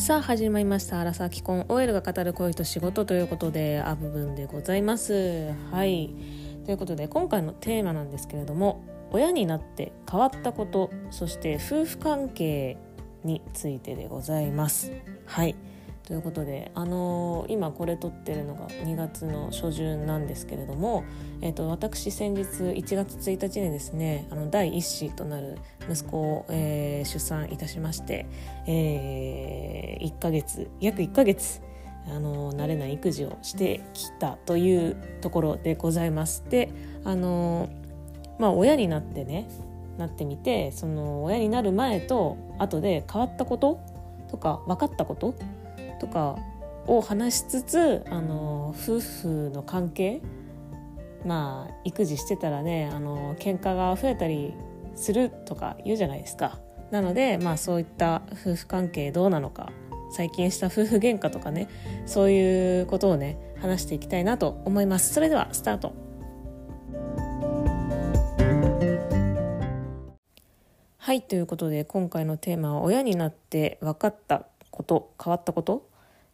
さあ始まりました。アラサー既婚 OL が語る恋と仕事ということでア部分でございます。はい。ということで今回のテーマなんですけれども親になって変わったことそして夫婦関係についてでございます。はい。ということで、あのー、今これ撮ってるのが2月の初旬なんですけれども、えーと、私先日1月1日にですねあの第1子となる息子を、えー、出産いたしまして、えー、1ヶ月約1ヶ月あの慣れない育児をしてきたというところでございます。であのまあ親になってねなってみてその親になる前と後で変わったこととか分かったこととかを話しつつあの夫婦の関係まあ育児してたらねあの喧嘩が増えたりするとか言うじゃないですか。なのでまあそういった夫婦関係どうなのか最近した夫婦喧嘩とかねそういうことをね話していきたいなと思います。それではスタートはいということで今回のテーマは親になって分かったこと変わったこと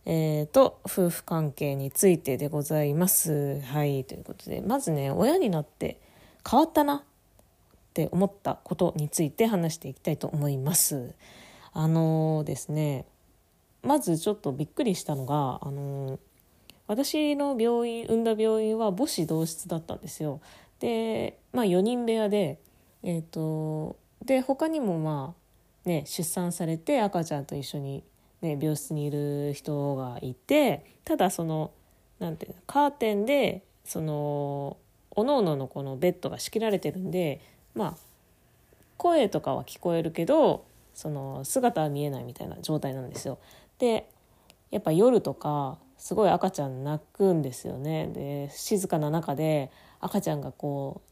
えー、と夫婦関係についてでございます。はいということでまずね親になって変わったなって思ったことについて話していきたいと思います。あのー、ですねまずちょっとびっくりしたのが、あのー、私の病院産んだ病院は母子同室だったんですよ。で、まあ、4人部屋で、えーとで他にもまあね出産されて赤ちゃんと一緒にね、病室にいる人がいてただそのなんていうのカーテンでそのおのおののこのベッドが仕切られてるんでまあ声とかは聞こえるけどその姿は見えないみたいな状態なんですよ。でやっぱ夜とかすごい赤ちゃん泣くんですよね。で静かな中で赤ちゃんがこ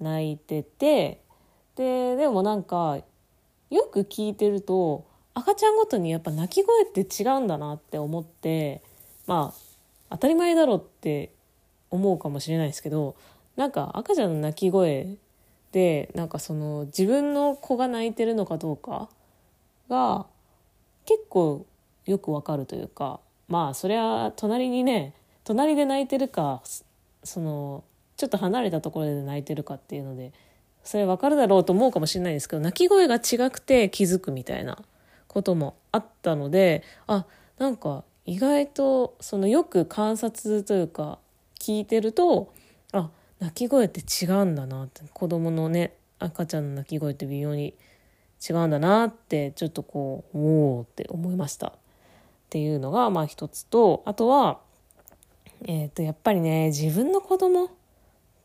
う泣いててででもなんかよく聞いてると赤ちゃんごとにやっぱ泣き声って違うんだなって思ってまあ当たり前だろって思うかもしれないですけどなんか赤ちゃんの泣き声でなんかその自分の子が泣いてるのかどうかが結構よくわかるというかまあそりゃ隣にね隣で泣いてるかそのちょっと離れたところで泣いてるかっていうのでそれわかるだろうと思うかもしれないですけど泣き声が違くて気づくみたいな。こともあったのであなんか意外とそのよく観察というか聞いてるとあ泣き声って違うんだなって子供のね赤ちゃんの泣き声って微妙に違うんだなってちょっとこうおおって思いました。っていうのがまあ一つとあとはえっ、ー、とやっぱりね自分の子供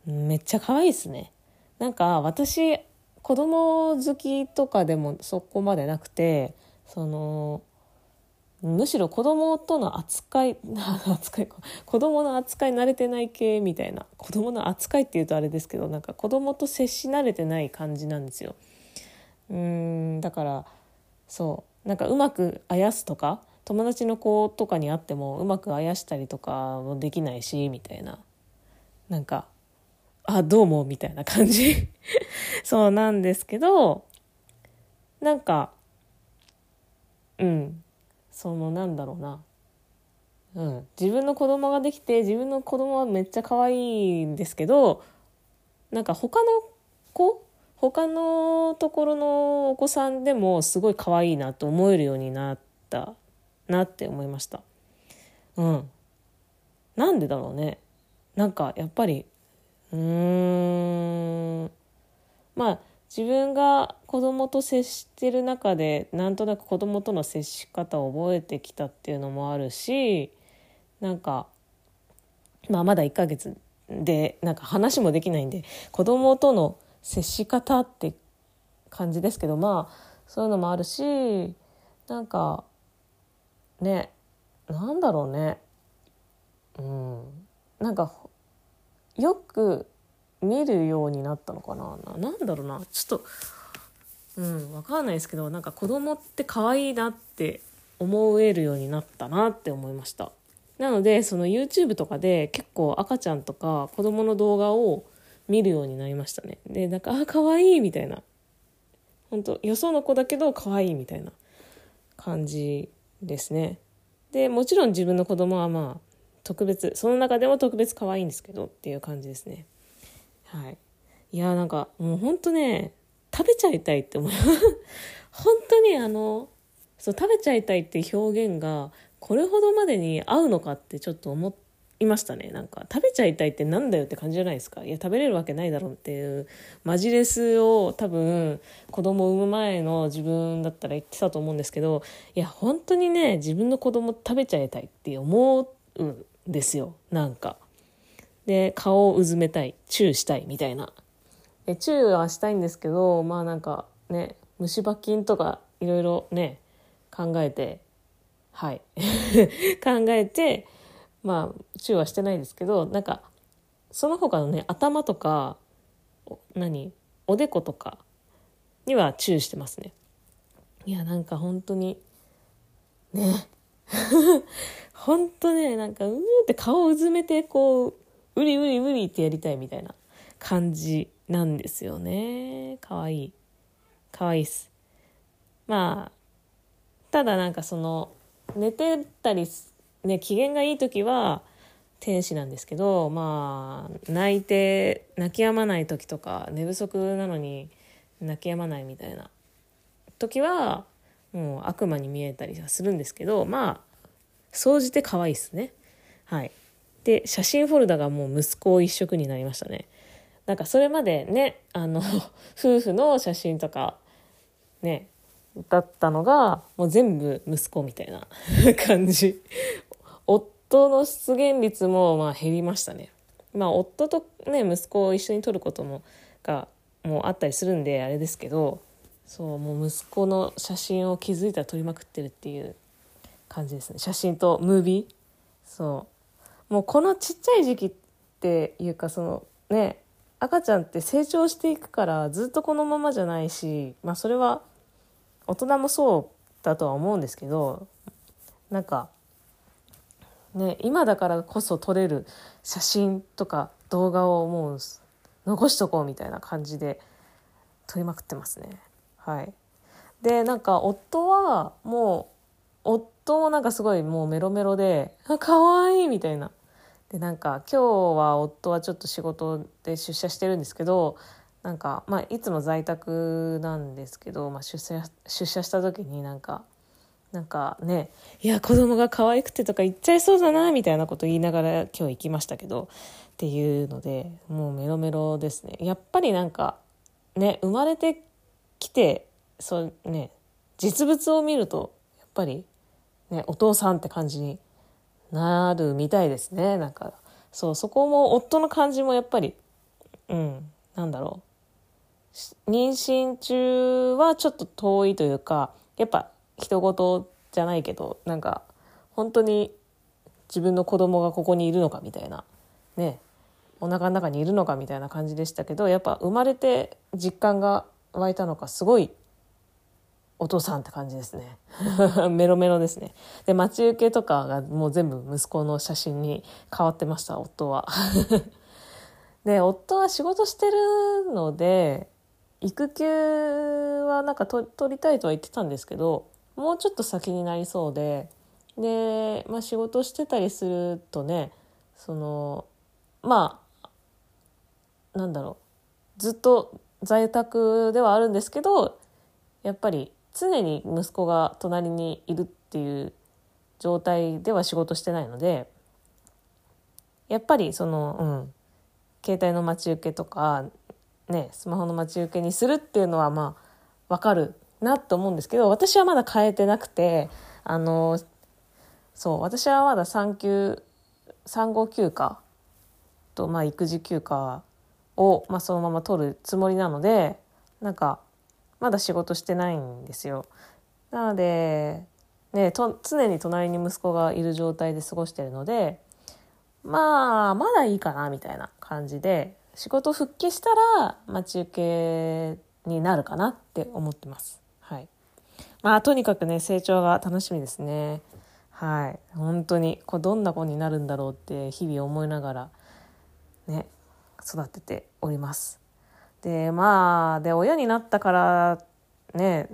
めっちゃ可愛いですね。なんか私子供好きとかでもそこまでなくてそのむしろ子供との扱い 扱い子供の扱い慣れてない系みたいな。子供の扱いっていうとあれですけどなんか子供と接し慣れてない感じなんですよ。うんだからそう。なんかうまくあやすとか友達の子とかに会ってもうまくあやしたりとかもできないしみたいな。なんかあどうもみたいな感じ。そうなんですけどなんかうん。そのなんだろうな。うん。自分の子供ができて自分の子供はめっちゃ可愛いんですけどなんか他の子他のところのお子さんでもすごい可愛いなと思えるようになったなって思いました。うん。なんでだろうね。なんかやっぱりうーん。まあ自分が子供と接してる中でなんとなく子供との接し方を覚えてきたっていうのもあるしなんか、まあ、まだ1ヶ月でなんか話もできないんで子供との接し方って感じですけどまあそういうのもあるしなんかねなんだろうね。うん。なんかよく見るようになったのかな？なんだろうな？ちょっとうん分かんないですけどなんか子供って可愛いなって思えるようになったなって思いました。なのでその YouTube とかで結構赤ちゃんとか子供の動画を見るようになりましたね。でなんかあ可愛いみたいな。本当よその子だけど可愛いみたいな感じですね。で、もちろん自分の子供はまあ、特別、その中でも特別可愛いんですけどっていう感じですね。はい。いや、なんか、もうほんとね、食べちゃいたいって思う。本当にあの、そう、食べちゃいたいって表現が、これほどまでに合うのかってちょっと思いましたね。なんか、食べちゃいたいってなんだよって感じじゃないですか。いや、食べれるわけないだろうっていう、マジレスを多分、子供産む前の自分だったら言ってたと思うんですけど、いや、本当にね、自分の子供食べちゃいたいって思うんですよ。なんか。で、顔をうずめたい、チューしたいみたいな。でチューはしたいんですけど、まあなんかね、虫歯菌とかいろいろね、考えて、はい。考えて、まあ、チューはしてないですけど、なんか、その他のね、頭とか、何おでことかにはチューしてますね。いや、なんか本当に、ね。本当ね、なんか、うーって顔をうずめて、こう、うりうりうりってやりたいみたいな感じなんですよね。かわいい。かわいいっす。まあ、ただなんかその、寝てたり、ね、機嫌がいい時は、天使なんですけど、まあ、泣いて、泣き止まない時とか、寝不足なのに泣き止まないみたいな時は、もう悪魔に見えたりはするんですけど、まあ、総じて可愛いっすね。はい。で、写真フォルダがもう息子一色になりましたね。なんかそれまでね、あの、夫婦の写真とか、ね、だったのが、もう全部息子みたいな 感じ。夫の出現率もまあ減りましたね。まあ夫とね、息子を一緒に撮ることも、が、もうあったりするんであれですけど、そう、もう息子の写真を気づいたら撮りまくってるっていう感じですね。写真とムービー。そう。もうこのちっちゃい時期っていうかそのね赤ちゃんって成長していくからずっとこのままじゃないしまあそれは大人もそうだとは思うんですけどなんかね今だからこそ撮れる写真とか動画をもう残しとこうみたいな感じで撮りまくってますね。はい。でなんか夫はもう夫もなんかすごいもうメロメロで「あ可愛いみたいな。でなんか今日は夫はちょっと仕事で出社してるんですけどなんか、まあ、いつも在宅なんですけど、まあ、出社出社した時になんかなんかねいや子供が可愛くてとか言っちゃいそうだなみたいなこと言いながら今日行きましたけどっていうのでもうメロメロですね。やっぱりなんかね生まれてきてそうね実物を見るとやっぱりねお父さんって感じになるみたいですね。なんか、そう、そこも夫の感じもやっぱり、うん、なんだろう。妊娠中はちょっと遠いというか、やっぱ人事じゃないけど、なんか、本当に自分の子供がここにいるのかみたいな、ね、お腹の中にいるのかみたいな感じでしたけど、やっぱ生まれて実感が湧いたのか、すごいお父さんって感じですね。メロメロですね。で、待ち受けとかがもう全部息子の写真に変わってました、夫は。で、夫は仕事してるので、育休はなんか取りたいとは言ってたんですけど、もうちょっと先になりそうで、で、まあ仕事してたりするとね、その、まあ、なんだろう、ずっと在宅ではあるんですけど、やっぱり常に息子が隣にいるっていう状態では仕事してないのでやっぱりそのうん携帯の待ち受けとかねスマホの待ち受けにするっていうのはまあわかるなと思うんですけど私はまだ変えてなくてあのそう私はまだ産休産後休暇と、まあ、育児休暇を、まあ、そのまま取るつもりなのでなんかまだ仕事してないんですよ。なので、ね、と常に隣に息子がいる状態で過ごしてるので、まあ、まだいいかな、みたいな感じで、仕事復帰したら待ち受けになるかなって思ってます。はい。まあ、とにかくね、成長が楽しみですね。はい。本当に、こうどんな子になるんだろうって日々思いながら、ね、育てております。でまあで親になったからね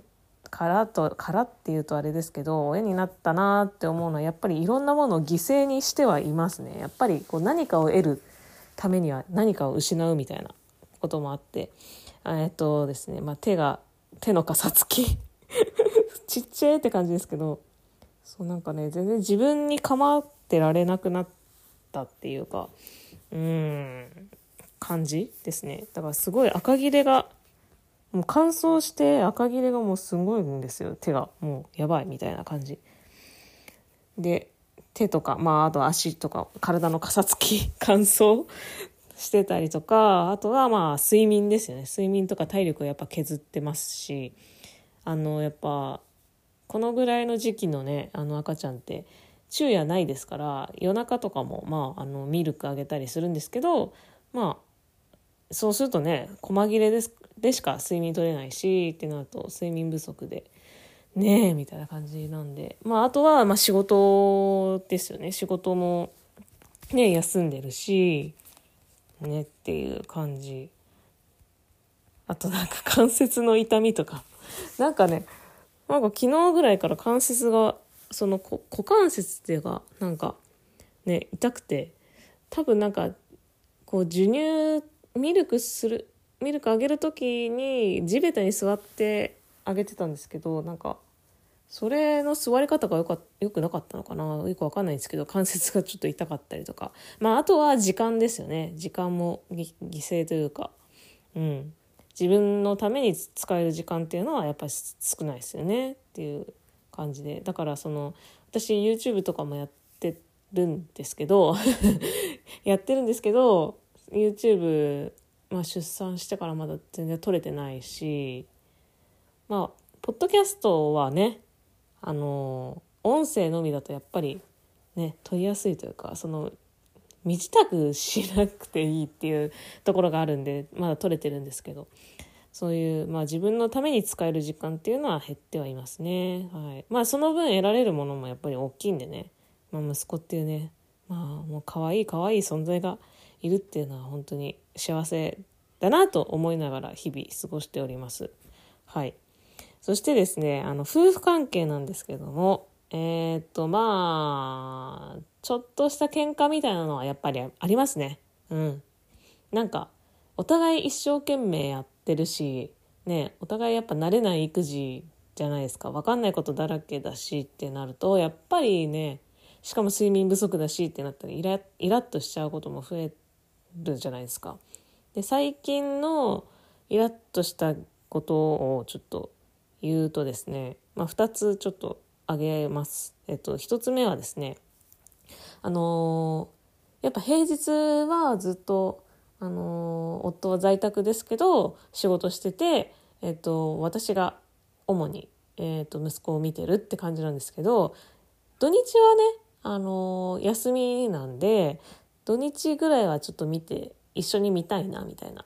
からとからっていうとあれですけど親になったなって思うのはやっぱりいろんなものを犠牲にしてはいますね。やっぱりこう何かを得るためには何かを失うみたいなこともあってえっとですね、まあ、手が手のかさつき。ちっちゃいって感じですけどそうなんかね全然自分に構ってられなくなったっていうかうん。感じですね。だからすごい赤切れがもう乾燥して赤切れがもうすごいんですよ。手がもうやばいみたいな感じ。で手とかまああと足とか体のかさつき 乾燥してたりとかあとはまあ睡眠ですよね。睡眠とか体力をやっぱ削ってますしあのやっぱこのぐらいの時期のねあの赤ちゃんって昼夜ないですから夜中とかも、まあ、あのミルクあげたりするんですけどまあそうするとね細切れですでしか睡眠取れないしってなると睡眠不足でねえみたいな感じなんで。まああとはまあ仕事ですよね。仕事もね休んでるしねっていう感じ。あとなんか関節の痛みとか。なんかねなんか昨日ぐらいから関節がその股関節っていうかなんかね痛くて多分なんかこう授乳ミルクするミルクあげる時に地べたに座ってあげてたんですけどなんかそれの座り方がよかよくなかったのかな？よくわかんないんですけど関節がちょっと痛かったりとか。まああとは時間ですよね。時間も犠牲というか。うん。自分のために使える時間っていうのはやっぱり少ないですよね。っていう感じで。だからその私 YouTube とかもやってるんですけど やってるんですけど YouTube、まあ、出産してからまだ全然撮れてないしまあポッドキャストはねあの音声のみだとやっぱりね撮りやすいというかその身支度しなくていいっていうところがあるんでまだ取れてるんですけどそういう、まあ、自分のために使える時間っていうのは減ってはいますね。はい、まあその分得られるものもやっぱり大きいんでね、まあ、息子っていうねまあもう可愛い可愛い存在がいるっていうのは本当に幸せだなと思いながら日々過ごしております。はい。そしてですね、あの夫婦関係なんですけども、えー、っとまあちょっとした喧嘩みたいなのはやっぱりありますね。うん。なんか、お互い一生懸命やってるし、ね、お互いやっぱ慣れない育児じゃないですか。わかんないことだらけだしってなると、やっぱりね、しかも睡眠不足だしってなったらイライラッとしちゃうことも増えるじゃないですか。で、最近のイラッとしたことをちょっと言うとですね、まあ、2つちょっと挙げます。えっと、1つ目はですね、あのー、やっぱ平日はずっと、あのー、夫は在宅ですけど仕事してて、えっと、私が主に、えっと、息子を見てるって感じなんですけど土日はね、あのー、休みなんで土日ぐらいはちょっと見て一緒に見たいなみたいな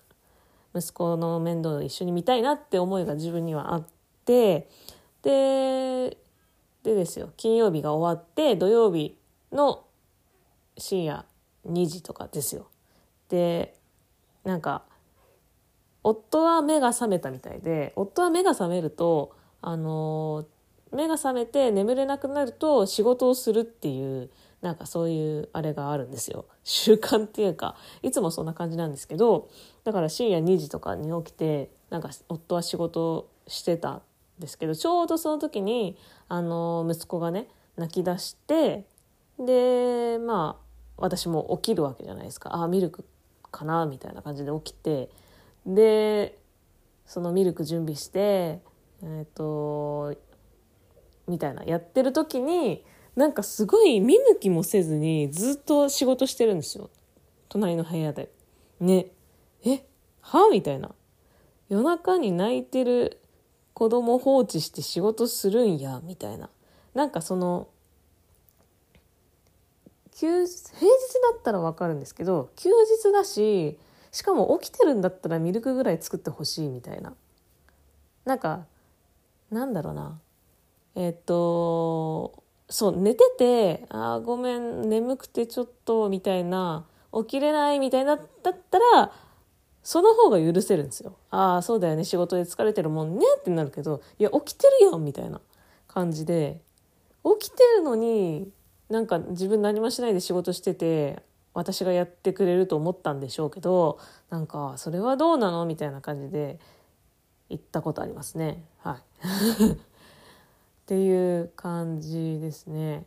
息子の面倒を一緒に見たいなって思いが自分にはあってででですよ金曜日が終わって土曜日の深夜2時とかですよ。でなんか夫は目が覚めたみたいで夫は目が覚めるとあの目が覚めて眠れなくなると仕事をするっていうなんかそういうあれがあるんですよ。習慣っていうかいつもそんな感じなんですけどだから深夜2時とかに起きてなんか夫は仕事してたんですけどちょうどその時にあの息子がね泣き出してでまあ私も起きるわけじゃないですか。あミルクかなみたいな感じで起きてでそのミルク準備してえっ、ー、とみたいなやってる時になんかすごい見向きもせずにずっと仕事してるんですよ。隣の部屋で。ね。え？は？みたいな。夜中に泣いてる子供放置して仕事するんや。みたいな。なんかその休平日だったら分かるんですけど休日だししかも起きてるんだったらミルクぐらい作ってほしいみたいな。なんかなんだろうな。えっ、とそう寝てて「あごめん眠くてちょっと」みたいな起きれないみたいなだったらその方が許せるんですよ。ああ、そうだよね、仕事で疲れてるもんねってなるけど、いや、起きてるやんみたいな感じで、起きてるのに、なんか自分何もしないで仕事してて、私がやってくれると思ったんでしょうけど、なんか、それはどうなのみたいな感じで言ったことありますね。はい。っていう感じですね。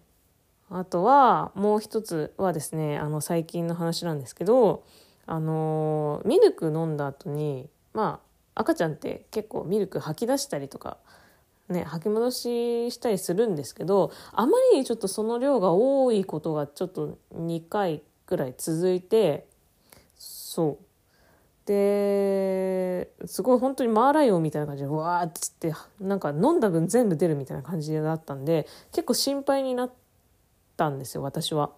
あとは、もう一つはですね、あの、最近の話なんですけど、あのミルク飲んだ後にまあ赤ちゃんって結構ミルク吐き出したりとかね吐き戻ししたりするんですけどあまりにちょっとその量が多いことがちょっと2回くらい続いてそうですごい本当にマーライオンみたいな感じでわーっつってなんか飲んだ分全部出るみたいな感じだったんで結構心配になったんですよ私は。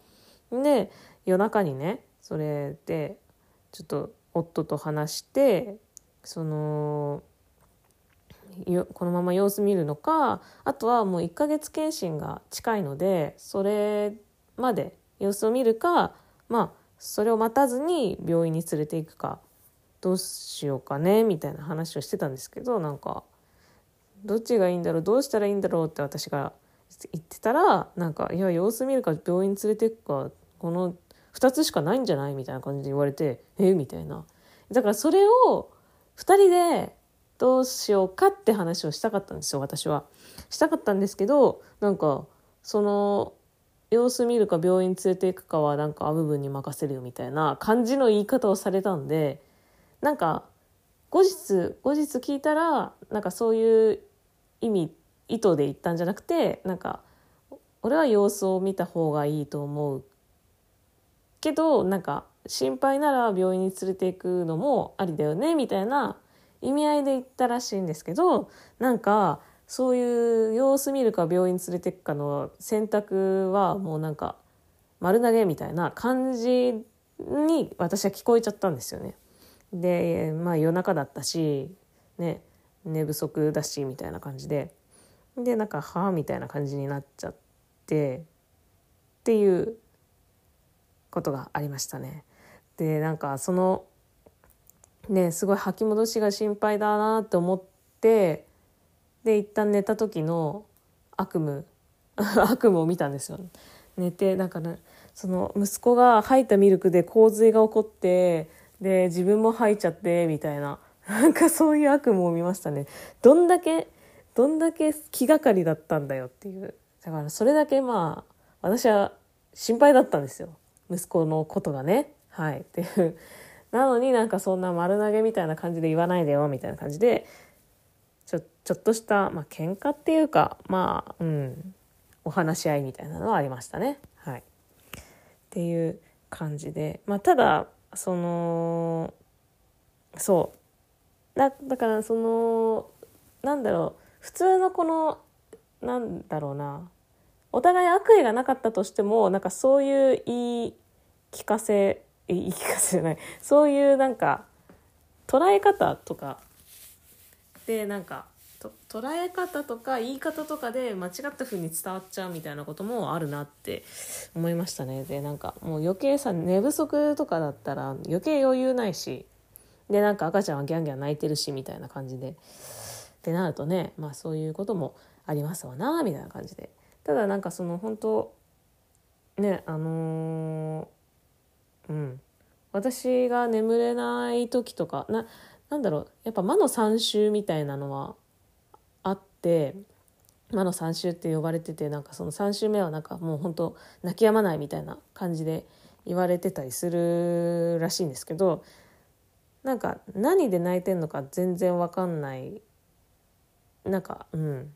で夜中にねそれでちょっと夫と話してそのこのまま様子見るのかあとはもう1ヶ月検診が近いのでそれまで様子を見るかまあそれを待たずに病院に連れていくかどうしようかねみたいな話をしてたんですけどなんかどっちがいいんだろうどうしたらいいんだろうって私が言ってたらなんかいや様子見るか病院連れていくかこの2つしかないんじゃない？みたいな感じで言われてえ？みたいな。だからそれを2人でどうしようかって話をしたかったんですよ私は。したかったんですけどなんかその様子見るか病院連れていくかはなんか部分に任せるよみたいな感じの言い方をされたんでなんか後日後日聞いたらなんかそういう意味意図で言ったんじゃなくてなんか俺は様子を見た方がいいと思うけどなんか心配なら病院に連れていくのもありだよねみたいな意味合いで言ったらしいんですけどなんかそういう様子見るか病院連れていくかの選択はもうなんか丸投げみたいな感じに私は聞こえちゃったんですよね。でまあ夜中だったしね寝不足だしみたいな感じででなんか「はあ」みたいな感じになっちゃってっていうことがありましたね。でなんかそのねすごい吐き戻しが心配だなって思ってで一旦寝た時の悪夢 悪夢を見たんですよ。寝てなんかねその息子が吐いたミルクで洪水が起こってで自分も吐いちゃってみたいな なんかそういう悪夢を見ましたね。どんだけどんだけ気がかりだったんだよっていうだからそれだけまあ私は心配だったんですよ。息子のことがね。はい。っていう。なのになんかそんな丸投げみたいな感じで言わないでよ、みたいな感じで、ちょ、ちょっとした、まあ喧嘩っていうか、まあ、うん、お話し合いみたいなのはありましたね。はい。っていう感じで。まあただ、その、そう。だ、だからその、なんだろう、普通のこの、なんだろうな、お互い悪意がなかったとしてもなんかそういう言い聞かせ言い聞かせじゃない。そういうなんか捉え方とかでなんか捉え方とか言い方とかで間違った風に伝わっちゃうみたいなこともあるなって思いましたね。でなんかもう余計さ寝不足とかだったら余計余裕ないしでなんか赤ちゃんはギャンギャン泣いてるしみたいな感じで。ってなるとねまあそういうこともありますわなみたいな感じで。ただなんかその本当ねあのー、うん。私が眠れない時とかななんだろう。やっぱ魔の三臭みたいなのはって魔の三臭って呼ばれててなんかその3週目はなんかもう本当泣き止まないみたいな感じで言われてたりするらしいんですけどなんか何で泣いてんのか全然わかんないなんかうん。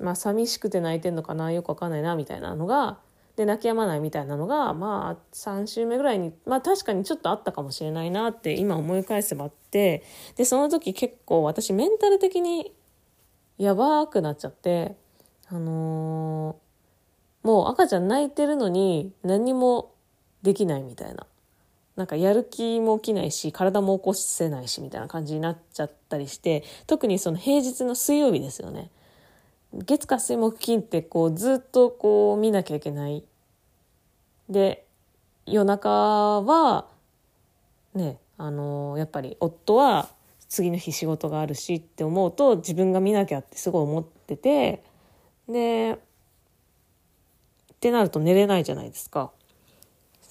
まあ寂しくて泣いてんのかなよくわかんないなみたいなのがで泣き止まないみたいなのがまあ3週目ぐらいにまあ確かにちょっとあったかもしれないなって今思い返せばあってでその時結構私メンタル的にやばくなっちゃってあのー、もう赤ちゃん泣いてるのに何もできないみたいななんかやる気も起きないし体も起こせないしみたいな感じになっちゃったりして特にその平日の水曜日ですよね月火水木金ってこうずっとこう見なきゃいけない。で夜中はねあのやっぱり夫は次の日仕事があるしって思うと自分が見なきゃってすごい思っててでってなると寝れないじゃないですか。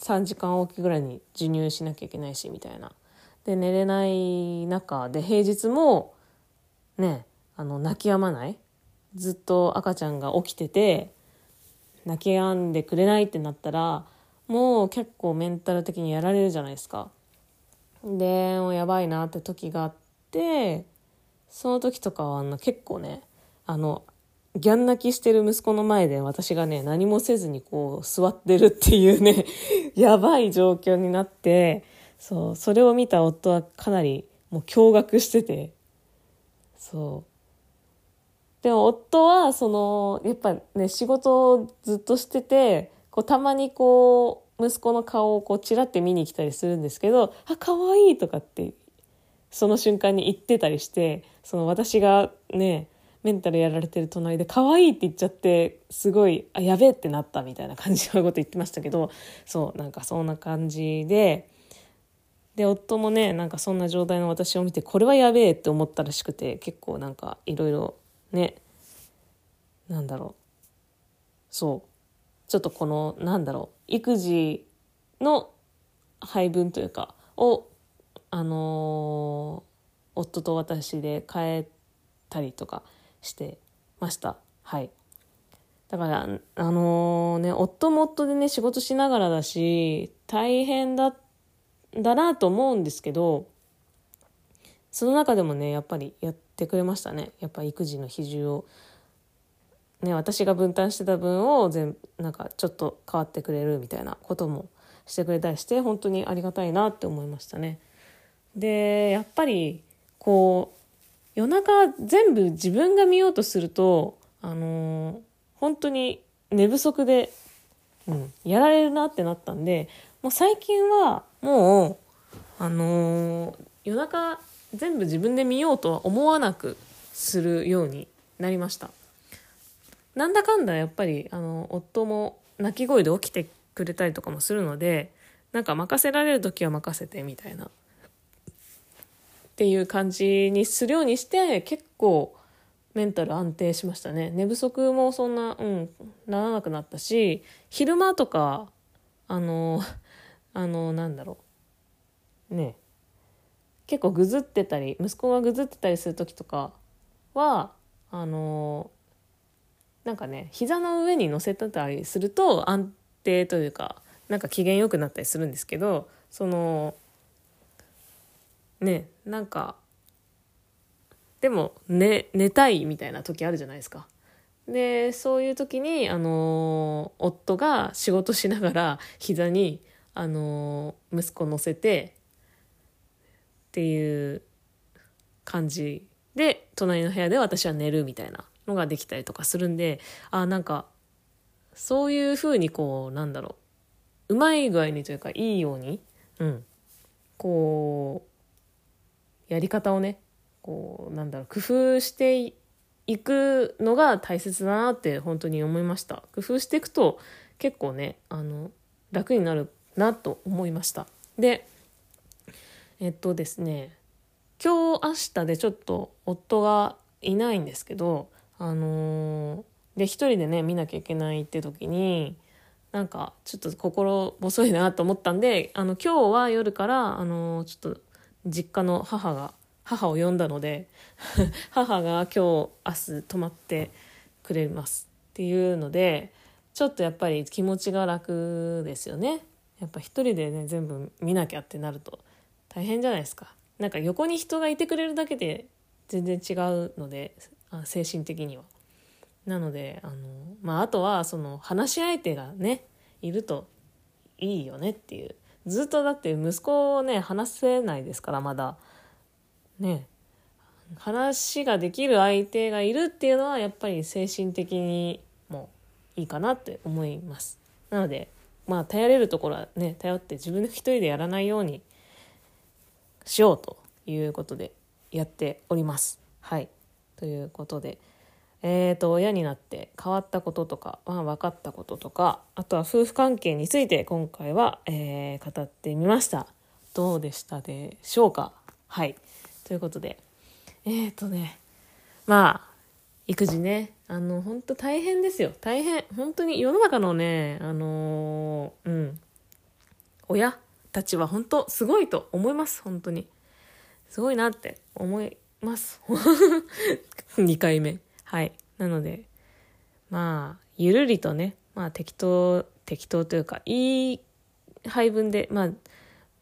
3時間おきぐらいに授乳しなきゃいけないしみたいな。で寝れない中で平日もねあの泣き止まない。ずっと赤ちゃんが起きてて泣き止んでくれないってなったらもう結構メンタル的にやられるじゃないですか。でもうやばいなって時があってその時とかはあの結構ねあのギャン泣きしてる息子の前で私がね何もせずにこう座ってるっていうね やばい状況になってそうそれを見た夫はかなりもう驚愕しててそう。でも夫はそのやっぱね仕事をずっとしててこうたまにこう息子の顔をこうチラって見に来たりするんですけど「あ可愛いとかってその瞬間に言ってたりしてその私がねメンタルやられてる隣で可愛いって言っちゃってすごいあやべえってなったみたいな感じのこと言ってましたけどそうなんかそんな感じでで夫もねなんかそんな状態の私を見てこれはやべえって思ったらしくて結構なんかいろいろねなんだろうそうちょっとこのなんだろう育児の配分というかをあのー、夫と私で変えたりとかしてました。はい。だからあのー、ね夫も夫でね仕事しながらだし大変だだなと思うんですけどその中でもねやっぱりやってくれましたね。やっぱ育児の比重を。ね、私が分担してた分を全なんかちょっと変わってくれるみたいなこともしてくれたりして本当にありがたいなって思いましたね。でやっぱりこう夜中全部自分が見ようとするとあのー、本当に寝不足で、うん、やられるなってなったんでもう最近はもうあのー、夜中全部自分で見ようとは思わなくするようになりました。なんだかんだやっぱりあの夫も泣き声で起きてくれたりとかもするのでなんか任せられる時は任せてみたいなっていう感じにするようにして結構メンタル安定しましたね。寝不足もそんなうんならなくなったし昼間とかあの あのなんだろう。ね。結構ぐずってたり息子がぐずってたりする時とかはあのなんかね膝の上に乗せてたりすると安定というかなんか機嫌よくなったりするんですけどそのねなんかでも寝寝たいみたいな時あるじゃないですか。でそういう時に、あの夫が仕事しながら膝に、あの息子乗せてっていう感じで隣の部屋で私は寝るみたいなのができたりとかするんであなんかそういうふうにこうなんだろううまい具合にというかいいように、うん、こうやり方をねこうなんだろう工夫していくのが大切だなって本当に思いました。工夫していくと結構ねあの楽になるなと思いました。でえっとですね今日明日でちょっと夫がいないんですけどあのー、で一人でね見なきゃいけないって時になんかちょっと心細いなと思ったんであの今日は夜からあのー、ちょっと実家の母が母を呼んだので 母が今日明日泊まってくれますっていうのでちょっとやっぱり気持ちが楽ですよねやっぱ一人でね全部見なきゃってなると大変じゃないですかなんか横に人がいてくれるだけで全然違うので精神的には。なのであの、まあ、あとはその話し相手がねいるといいよねっていうずっとだって息子をね話せないですからまだ。ね。話ができる相手がいるっていうのはやっぱり精神的にもいいかなって思います。なのでまあ頼れるところはね頼って自分で一人でやらないようにしようということでやっております。はい。ということで、えーと、親になって変わったこととか、まあ、分かったこととかあとは夫婦関係について今回は、えー、語ってみました。どうでしたでしょうか？はい。ということでえっ、ー、とねまあ育児ねあの本当大変ですよ。大変。本当に世の中のねあのー、うん。親たちは本当すごいと思います。本当に。すごいなって思います。2回目。はい。なのでまあゆるりとねまあ適当適当というかいい配分でまあ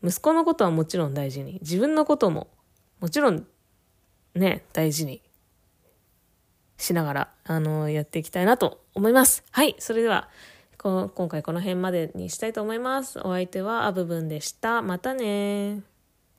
息子のことはもちろん大事に自分のことももちろんね大事にしながらあのやっていきたいなと思います。はい。それではこ今回この辺までにしたいと思います。お相手はあぶぶんでした。またね